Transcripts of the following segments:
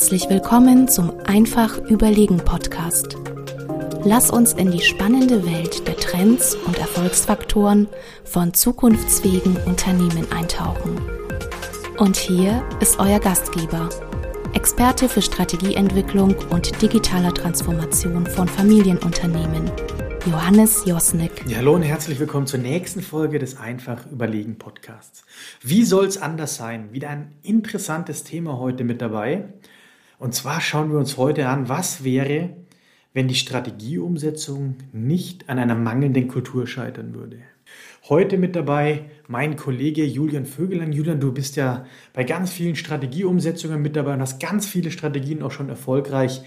Herzlich willkommen zum Einfach Überlegen Podcast. Lass uns in die spannende Welt der Trends und Erfolgsfaktoren von zukunftsfähigen Unternehmen eintauchen. Und hier ist euer Gastgeber, Experte für Strategieentwicklung und digitaler Transformation von Familienunternehmen, Johannes Josnick. Ja, hallo und herzlich willkommen zur nächsten Folge des Einfach Überlegen Podcasts. Wie soll es anders sein? Wieder ein interessantes Thema heute mit dabei. Und zwar schauen wir uns heute an, was wäre, wenn die Strategieumsetzung nicht an einer mangelnden Kultur scheitern würde. Heute mit dabei mein Kollege Julian Vögelein. Julian, du bist ja bei ganz vielen Strategieumsetzungen mit dabei und hast ganz viele Strategien auch schon erfolgreich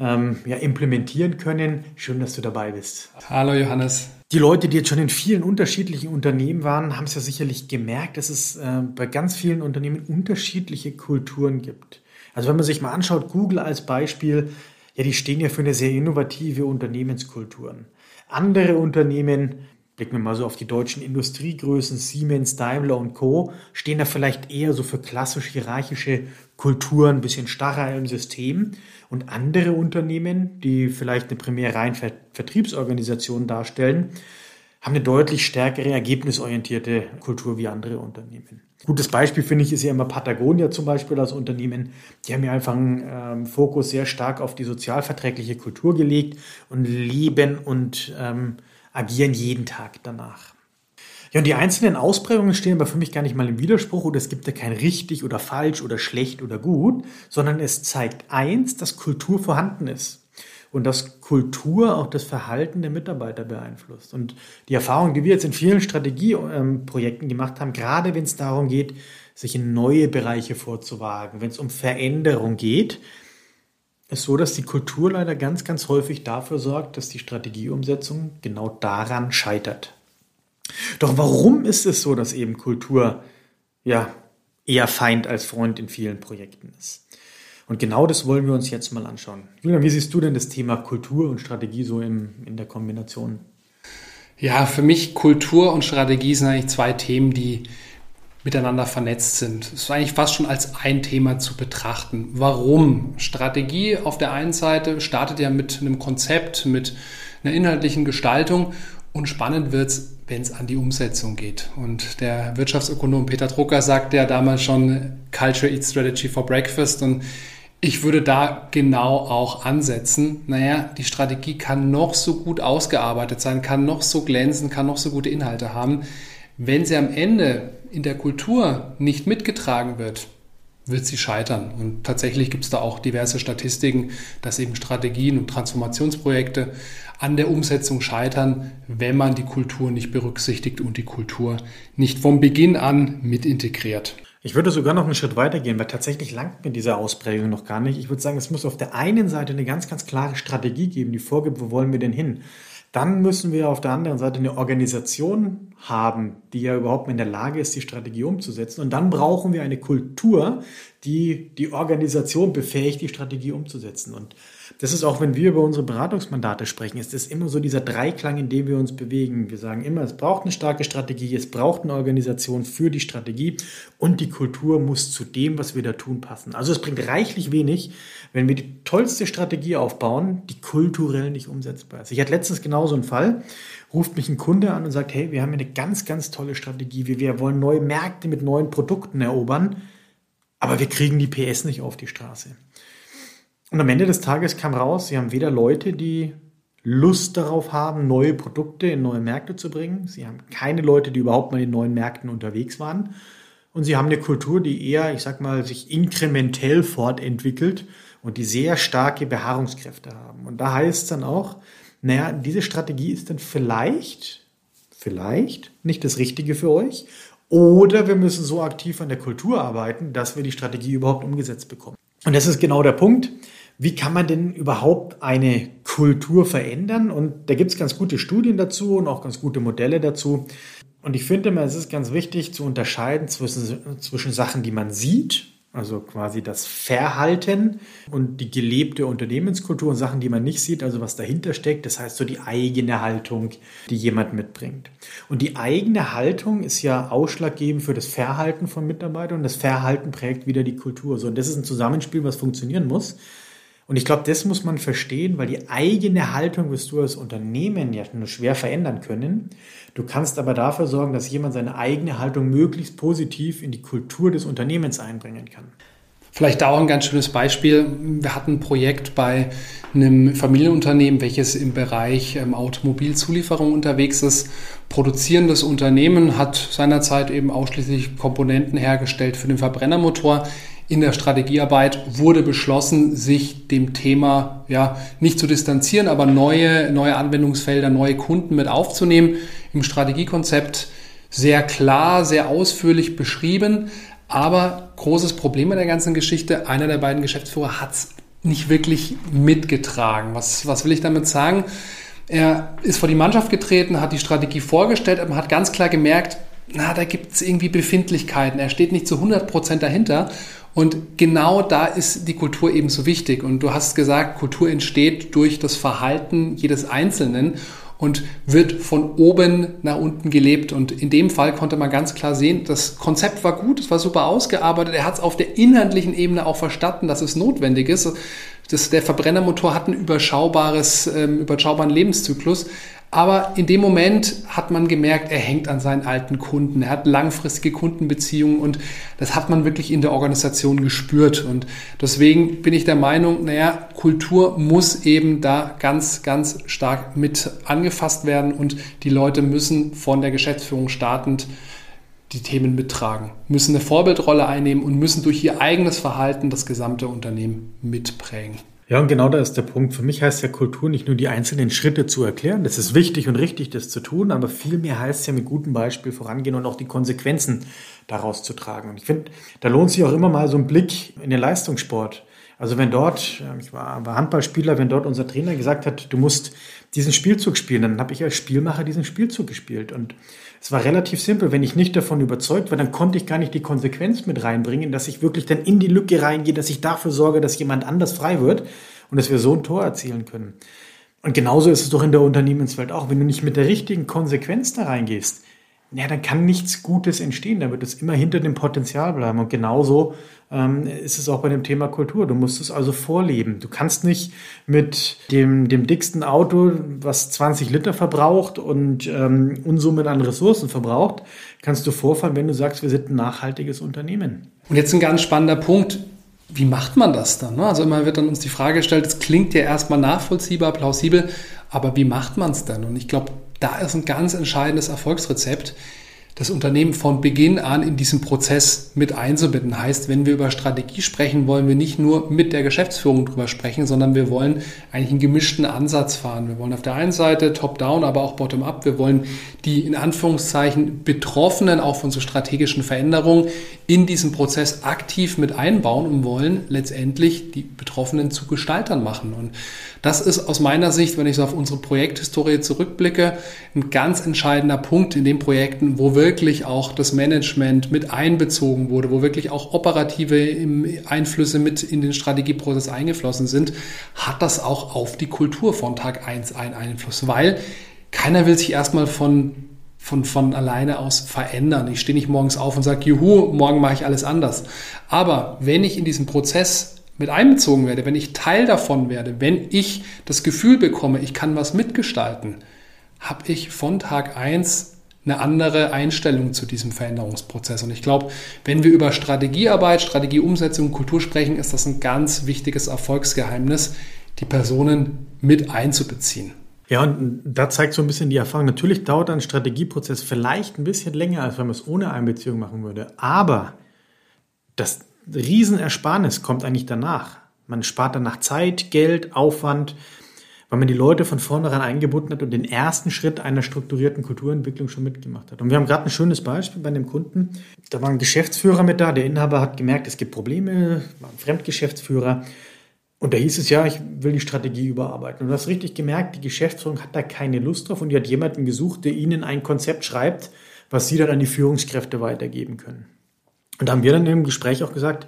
ähm, ja, implementieren können. Schön, dass du dabei bist. Hallo Johannes. Die Leute, die jetzt schon in vielen unterschiedlichen Unternehmen waren, haben es ja sicherlich gemerkt, dass es äh, bei ganz vielen Unternehmen unterschiedliche Kulturen gibt. Also wenn man sich mal anschaut, Google als Beispiel, ja, die stehen ja für eine sehr innovative Unternehmenskulturen. Andere Unternehmen blicken wir mal so auf die deutschen Industriegrößen, Siemens, Daimler und Co., stehen da vielleicht eher so für klassisch hierarchische Kulturen, ein bisschen starrer im System. Und andere Unternehmen, die vielleicht eine primär rein Vertriebsorganisation darstellen, haben eine deutlich stärkere ergebnisorientierte Kultur wie andere Unternehmen. Gutes Beispiel finde ich ist ja immer Patagonia zum Beispiel als Unternehmen. Die haben ja einfach einen ähm, Fokus sehr stark auf die sozialverträgliche Kultur gelegt und leben und ähm, agieren jeden Tag danach. Ja, und die einzelnen Ausprägungen stehen aber für mich gar nicht mal im Widerspruch oder es gibt ja kein richtig oder falsch oder schlecht oder gut, sondern es zeigt eins, dass Kultur vorhanden ist und dass Kultur auch das Verhalten der Mitarbeiter beeinflusst. Und die Erfahrung, die wir jetzt in vielen Strategieprojekten gemacht haben, gerade wenn es darum geht, sich in neue Bereiche vorzuwagen, wenn es um Veränderung geht, ist so, dass die Kultur leider ganz, ganz häufig dafür sorgt, dass die Strategieumsetzung genau daran scheitert. Doch warum ist es so, dass eben Kultur ja eher Feind als Freund in vielen Projekten ist? Und genau das wollen wir uns jetzt mal anschauen. Julian, wie siehst du denn das Thema Kultur und Strategie so in, in der Kombination? Ja, für mich Kultur und Strategie sind eigentlich zwei Themen, die miteinander vernetzt sind. Es ist eigentlich fast schon als ein Thema zu betrachten. Warum? Strategie auf der einen Seite startet ja mit einem Konzept, mit einer inhaltlichen Gestaltung und spannend wird es, wenn es an die Umsetzung geht. Und der Wirtschaftsökonom Peter Drucker sagte ja damals schon Culture Eats Strategy for Breakfast und ich würde da genau auch ansetzen. Naja, die Strategie kann noch so gut ausgearbeitet sein, kann noch so glänzen, kann noch so gute Inhalte haben. Wenn sie am Ende in der Kultur nicht mitgetragen wird, wird sie scheitern. Und tatsächlich gibt es da auch diverse Statistiken, dass eben Strategien und Transformationsprojekte an der Umsetzung scheitern, wenn man die Kultur nicht berücksichtigt und die Kultur nicht vom Beginn an mit integriert. Ich würde sogar noch einen Schritt weiter gehen, weil tatsächlich langt mir diese Ausprägung noch gar nicht. Ich würde sagen, es muss auf der einen Seite eine ganz, ganz klare Strategie geben, die vorgibt, wo wollen wir denn hin. Dann müssen wir auf der anderen Seite eine Organisation haben, die ja überhaupt in der Lage ist, die Strategie umzusetzen. Und dann brauchen wir eine Kultur, die die Organisation befähigt, die Strategie umzusetzen. Und das ist auch, wenn wir über unsere Beratungsmandate sprechen, ist das immer so dieser Dreiklang, in dem wir uns bewegen. Wir sagen immer, es braucht eine starke Strategie, es braucht eine Organisation für die Strategie und die Kultur muss zu dem, was wir da tun, passen. Also es bringt reichlich wenig, wenn wir die tollste Strategie aufbauen, die kulturell nicht umsetzbar ist. Ich hatte letztens genauso einen Fall, ruft mich ein Kunde an und sagt, hey, wir haben eine ganz, ganz tolle Strategie, wir wollen neue Märkte mit neuen Produkten erobern, aber wir kriegen die PS nicht auf die Straße. Und am Ende des Tages kam raus, sie haben weder Leute, die Lust darauf haben, neue Produkte in neue Märkte zu bringen. Sie haben keine Leute, die überhaupt mal in neuen Märkten unterwegs waren. Und sie haben eine Kultur, die eher, ich sag mal, sich inkrementell fortentwickelt und die sehr starke Beharrungskräfte haben. Und da heißt es dann auch, naja, diese Strategie ist dann vielleicht, vielleicht nicht das Richtige für euch. Oder wir müssen so aktiv an der Kultur arbeiten, dass wir die Strategie überhaupt umgesetzt bekommen. Und das ist genau der Punkt. Wie kann man denn überhaupt eine Kultur verändern? Und da gibt es ganz gute Studien dazu und auch ganz gute Modelle dazu. Und ich finde immer, es ist ganz wichtig zu unterscheiden zwischen, zwischen Sachen, die man sieht also quasi das Verhalten und die gelebte Unternehmenskultur und Sachen, die man nicht sieht, also was dahinter steckt, das heißt so die eigene Haltung, die jemand mitbringt. Und die eigene Haltung ist ja ausschlaggebend für das Verhalten von Mitarbeitern und das Verhalten prägt wieder die Kultur. So, und das ist ein Zusammenspiel, was funktionieren muss. Und ich glaube, das muss man verstehen, weil die eigene Haltung wirst du als Unternehmen ja nur schwer verändern können. Du kannst aber dafür sorgen, dass jemand seine eigene Haltung möglichst positiv in die Kultur des Unternehmens einbringen kann. Vielleicht da auch ein ganz schönes Beispiel. Wir hatten ein Projekt bei einem Familienunternehmen, welches im Bereich ähm, Automobilzulieferung unterwegs ist. Produzierendes Unternehmen hat seinerzeit eben ausschließlich Komponenten hergestellt für den Verbrennermotor in der Strategiearbeit wurde beschlossen, sich dem Thema ja nicht zu distanzieren, aber neue, neue Anwendungsfelder, neue Kunden mit aufzunehmen. Im Strategiekonzept sehr klar, sehr ausführlich beschrieben. Aber großes Problem bei der ganzen Geschichte, einer der beiden Geschäftsführer hat es nicht wirklich mitgetragen. Was, was will ich damit sagen? Er ist vor die Mannschaft getreten, hat die Strategie vorgestellt, aber hat ganz klar gemerkt, na, da gibt es irgendwie Befindlichkeiten. Er steht nicht zu 100 Prozent dahinter. Und genau da ist die Kultur eben so wichtig. Und du hast gesagt, Kultur entsteht durch das Verhalten jedes Einzelnen und wird von oben nach unten gelebt. Und in dem Fall konnte man ganz klar sehen, das Konzept war gut, es war super ausgearbeitet. Er hat es auf der inhaltlichen Ebene auch verstanden, dass es notwendig ist. Das, der Verbrennermotor hat einen überschaubares, ähm, überschaubaren Lebenszyklus. Aber in dem Moment hat man gemerkt, er hängt an seinen alten Kunden. Er hat langfristige Kundenbeziehungen und das hat man wirklich in der Organisation gespürt. Und deswegen bin ich der Meinung, naja, Kultur muss eben da ganz, ganz stark mit angefasst werden und die Leute müssen von der Geschäftsführung startend die Themen mittragen, müssen eine Vorbildrolle einnehmen und müssen durch ihr eigenes Verhalten das gesamte Unternehmen mitprägen. Ja, und genau da ist der Punkt. Für mich heißt ja Kultur nicht nur die einzelnen Schritte zu erklären. Das ist wichtig und richtig, das zu tun, aber vielmehr heißt es ja mit gutem Beispiel vorangehen und auch die Konsequenzen daraus zu tragen. Und ich finde, da lohnt sich auch immer mal so ein Blick in den Leistungssport. Also wenn dort, ich war, war Handballspieler, wenn dort unser Trainer gesagt hat, du musst diesen Spielzug spielen, dann habe ich als Spielmacher diesen Spielzug gespielt. Und es war relativ simpel. Wenn ich nicht davon überzeugt war, dann konnte ich gar nicht die Konsequenz mit reinbringen, dass ich wirklich dann in die Lücke reingehe, dass ich dafür sorge, dass jemand anders frei wird und dass wir so ein Tor erzielen können. Und genauso ist es doch in der Unternehmenswelt auch. Wenn du nicht mit der richtigen Konsequenz da reingehst, ja, dann kann nichts Gutes entstehen. Da wird es immer hinter dem Potenzial bleiben. Und genauso ähm, ist es auch bei dem Thema Kultur. Du musst es also vorleben. Du kannst nicht mit dem, dem dicksten Auto, was 20 Liter verbraucht und ähm, Unsummen an Ressourcen verbraucht, kannst du vorfahren, wenn du sagst, wir sind ein nachhaltiges Unternehmen. Und jetzt ein ganz spannender Punkt. Wie macht man das dann? Ne? Also immer wird dann uns die Frage gestellt, es klingt ja erstmal nachvollziehbar, plausibel, aber wie macht man es denn? Und ich glaube, da ist ein ganz entscheidendes Erfolgsrezept, das Unternehmen von Beginn an in diesen Prozess mit einzubinden. Heißt, wenn wir über Strategie sprechen, wollen wir nicht nur mit der Geschäftsführung drüber sprechen, sondern wir wollen eigentlich einen gemischten Ansatz fahren. Wir wollen auf der einen Seite top-down, aber auch bottom-up. Wir wollen die in Anführungszeichen Betroffenen auch von strategischen Veränderungen in diesen Prozess aktiv mit einbauen und wollen letztendlich die Betroffenen zu Gestaltern machen. Und das ist aus meiner Sicht, wenn ich so auf unsere Projekthistorie zurückblicke, ein ganz entscheidender Punkt in den Projekten, wo wirklich auch das Management mit einbezogen wurde, wo wirklich auch operative Einflüsse mit in den Strategieprozess eingeflossen sind, hat das auch auf die Kultur von Tag 1 einen Einfluss, weil keiner will sich erstmal von von, von alleine aus verändern. Ich stehe nicht morgens auf und sage, juhu, morgen mache ich alles anders. Aber wenn ich in diesen Prozess mit einbezogen werde, wenn ich Teil davon werde, wenn ich das Gefühl bekomme, ich kann was mitgestalten, habe ich von Tag eins eine andere Einstellung zu diesem Veränderungsprozess. Und ich glaube, wenn wir über Strategiearbeit, Strategieumsetzung, Kultur sprechen, ist das ein ganz wichtiges Erfolgsgeheimnis, die Personen mit einzubeziehen. Ja, und da zeigt so ein bisschen die Erfahrung. Natürlich dauert ein Strategieprozess vielleicht ein bisschen länger, als wenn man es ohne Einbeziehung machen würde. Aber das Riesenersparnis kommt eigentlich danach. Man spart danach Zeit, Geld, Aufwand, weil man die Leute von vornherein eingebunden hat und den ersten Schritt einer strukturierten Kulturentwicklung schon mitgemacht hat. Und wir haben gerade ein schönes Beispiel bei einem Kunden. Da war ein Geschäftsführer mit da. Der Inhaber hat gemerkt, es gibt Probleme, war ein Fremdgeschäftsführer. Und da hieß es ja, ich will die Strategie überarbeiten. Und du hast richtig gemerkt, die Geschäftsführung hat da keine Lust drauf und die hat jemanden gesucht, der ihnen ein Konzept schreibt, was sie dann an die Führungskräfte weitergeben können. Und da haben wir dann im Gespräch auch gesagt,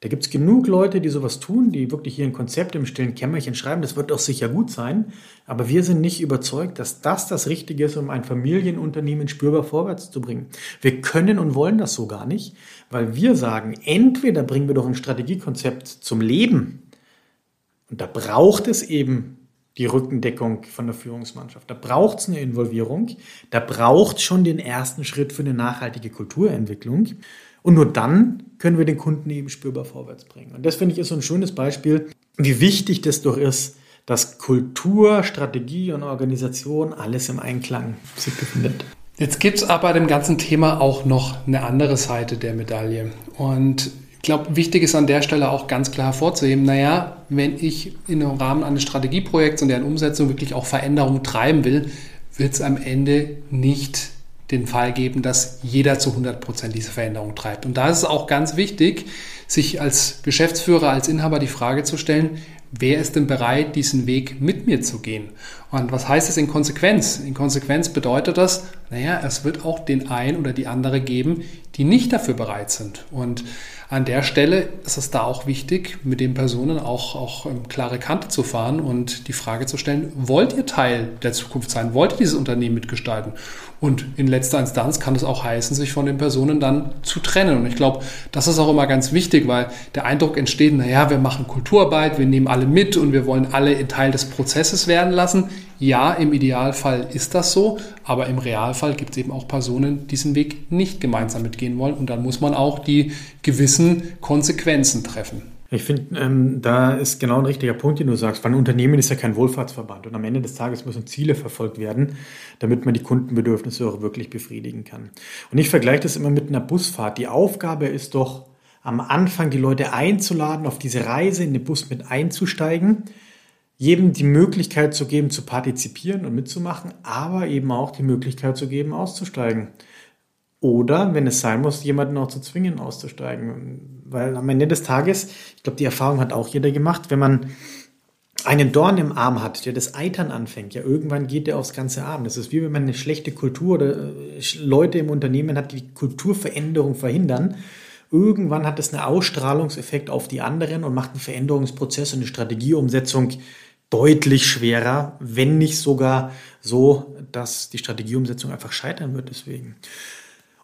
Da gibt es genug Leute, die sowas tun, die wirklich hier ein Konzept im stillen Kämmerchen schreiben. Das wird auch sicher gut sein. Aber wir sind nicht überzeugt, dass das das Richtige ist, um ein Familienunternehmen spürbar vorwärts zu bringen. Wir können und wollen das so gar nicht, weil wir sagen, entweder bringen wir doch ein Strategiekonzept zum Leben. Und da braucht es eben die Rückendeckung von der Führungsmannschaft. Da braucht es eine Involvierung. Da braucht schon den ersten Schritt für eine nachhaltige Kulturentwicklung. Und nur dann können wir den Kunden eben spürbar vorwärts bringen. Und das finde ich ist so ein schönes Beispiel, wie wichtig das doch ist, dass Kultur, Strategie und Organisation alles im Einklang sich befindet. Jetzt gibt es aber dem ganzen Thema auch noch eine andere Seite der Medaille. Und ich glaube, wichtig ist an der Stelle auch ganz klar hervorzuheben, naja, wenn ich im Rahmen eines Strategieprojekts und deren Umsetzung wirklich auch Veränderungen treiben will, wird es am Ende nicht den Fall geben, dass jeder zu 100 Prozent diese Veränderung treibt. Und da ist es auch ganz wichtig, sich als Geschäftsführer, als Inhaber die Frage zu stellen, wer ist denn bereit, diesen Weg mit mir zu gehen? Und was heißt es in Konsequenz? In Konsequenz bedeutet das, naja, es wird auch den einen oder die andere geben, die nicht dafür bereit sind. Und an der Stelle ist es da auch wichtig, mit den Personen auch, auch ähm, klare Kante zu fahren und die Frage zu stellen, wollt ihr Teil der Zukunft sein? Wollt ihr dieses Unternehmen mitgestalten? Und in letzter Instanz kann es auch heißen, sich von den Personen dann zu trennen. Und ich glaube, das ist auch immer ganz wichtig, weil der Eindruck entsteht, naja, wir machen Kulturarbeit, wir nehmen alle mit und wir wollen alle Teil des Prozesses werden lassen. Ja, im Idealfall ist das so, aber im Realfall gibt es eben auch Personen, die diesen Weg nicht gemeinsam mitgehen wollen. Und dann muss man auch die gewissen Konsequenzen treffen. Ich finde, ähm, da ist genau ein richtiger Punkt, den du sagst, weil ein Unternehmen ist ja kein Wohlfahrtsverband und am Ende des Tages müssen Ziele verfolgt werden, damit man die Kundenbedürfnisse auch wirklich befriedigen kann. Und ich vergleiche das immer mit einer Busfahrt. Die Aufgabe ist doch, am Anfang die Leute einzuladen, auf diese Reise in den Bus mit einzusteigen, jedem die Möglichkeit zu geben, zu partizipieren und mitzumachen, aber eben auch die Möglichkeit zu geben, auszusteigen. Oder, wenn es sein muss, jemanden auch zu zwingen, auszusteigen. Weil am Ende des Tages, ich glaube, die Erfahrung hat auch jeder gemacht, wenn man einen Dorn im Arm hat, der das Eitern anfängt, ja, irgendwann geht der aufs ganze Arm. Das ist wie wenn man eine schlechte Kultur oder äh, Leute im Unternehmen hat, die Kulturveränderung verhindern. Irgendwann hat das einen Ausstrahlungseffekt auf die anderen und macht einen Veränderungsprozess und eine Strategieumsetzung deutlich schwerer, wenn nicht sogar so, dass die Strategieumsetzung einfach scheitern wird deswegen.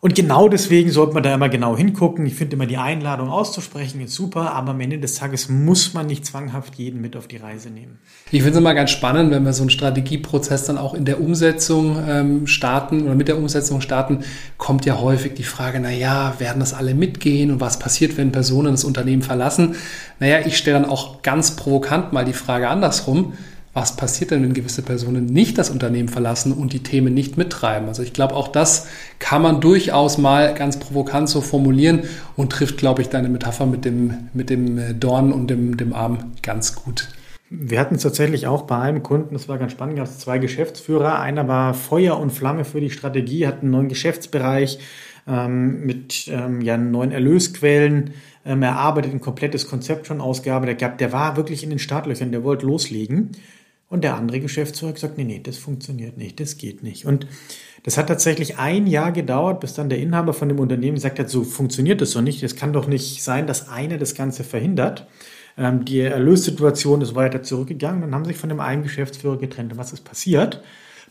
Und genau deswegen sollte man da immer genau hingucken. Ich finde immer die Einladung auszusprechen ist super, aber am Ende des Tages muss man nicht zwanghaft jeden mit auf die Reise nehmen. Ich finde es immer ganz spannend, wenn wir so einen Strategieprozess dann auch in der Umsetzung ähm, starten oder mit der Umsetzung starten, kommt ja häufig die Frage, na ja, werden das alle mitgehen und was passiert, wenn Personen das Unternehmen verlassen? Naja, ich stelle dann auch ganz provokant mal die Frage andersrum was passiert denn, wenn gewisse Personen nicht das Unternehmen verlassen und die Themen nicht mittreiben. Also ich glaube, auch das kann man durchaus mal ganz provokant so formulieren und trifft, glaube ich, deine Metapher mit dem, mit dem äh, Dorn und dem, dem Arm ganz gut. Wir hatten es tatsächlich auch bei einem Kunden, das war ganz spannend, gab es zwei Geschäftsführer. Einer war Feuer und Flamme für die Strategie, hat einen neuen Geschäftsbereich ähm, mit ähm, ja, neuen Erlösquellen ähm, erarbeitet, ein komplettes Konzept schon ausgearbeitet gehabt. Der war wirklich in den Startlöchern, der wollte loslegen. Und der andere Geschäftsführer hat gesagt, nee, nee, das funktioniert nicht, das geht nicht. Und das hat tatsächlich ein Jahr gedauert, bis dann der Inhaber von dem Unternehmen gesagt hat, so funktioniert das doch nicht. Es kann doch nicht sein, dass einer das Ganze verhindert. Ähm, die Erlössituation ist weiter zurückgegangen. Dann haben sich von dem einen Geschäftsführer getrennt. Und was ist passiert?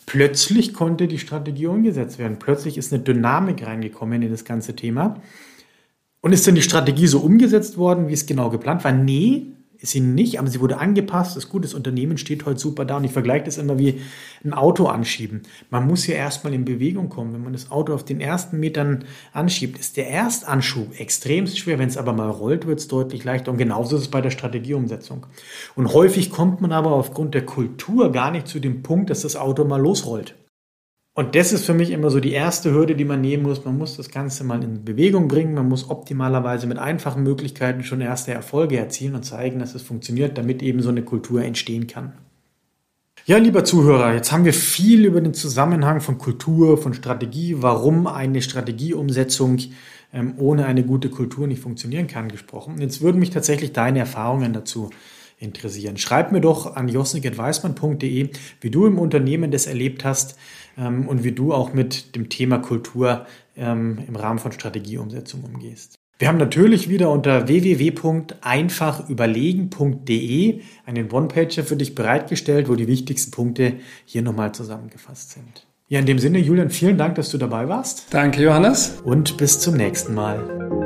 Plötzlich konnte die Strategie umgesetzt werden. Plötzlich ist eine Dynamik reingekommen in das ganze Thema. Und ist denn die Strategie so umgesetzt worden, wie es genau geplant war? Nee, ist sie nicht, aber sie wurde angepasst. Das gute Unternehmen steht heute super da und ich vergleiche das immer wie ein Auto anschieben. Man muss ja erstmal in Bewegung kommen. Wenn man das Auto auf den ersten Metern anschiebt, ist der Erstanschub extremst schwer. Wenn es aber mal rollt, wird es deutlich leichter. Und genauso ist es bei der Strategieumsetzung. Und häufig kommt man aber aufgrund der Kultur gar nicht zu dem Punkt, dass das Auto mal losrollt. Und das ist für mich immer so die erste Hürde, die man nehmen muss. Man muss das Ganze mal in Bewegung bringen. Man muss optimalerweise mit einfachen Möglichkeiten schon erste Erfolge erzielen und zeigen, dass es funktioniert, damit eben so eine Kultur entstehen kann. Ja, lieber Zuhörer, jetzt haben wir viel über den Zusammenhang von Kultur, von Strategie, warum eine Strategieumsetzung ähm, ohne eine gute Kultur nicht funktionieren kann, gesprochen. Jetzt würden mich tatsächlich deine Erfahrungen dazu interessieren. Schreib mir doch an josnik.weismann.de, wie du im Unternehmen das erlebt hast ähm, und wie du auch mit dem Thema Kultur ähm, im Rahmen von Strategieumsetzung umgehst. Wir haben natürlich wieder unter www.einfachüberlegen.de einen One-Pager für dich bereitgestellt, wo die wichtigsten Punkte hier nochmal zusammengefasst sind. Ja, in dem Sinne, Julian, vielen Dank, dass du dabei warst. Danke, Johannes. Und bis zum nächsten Mal.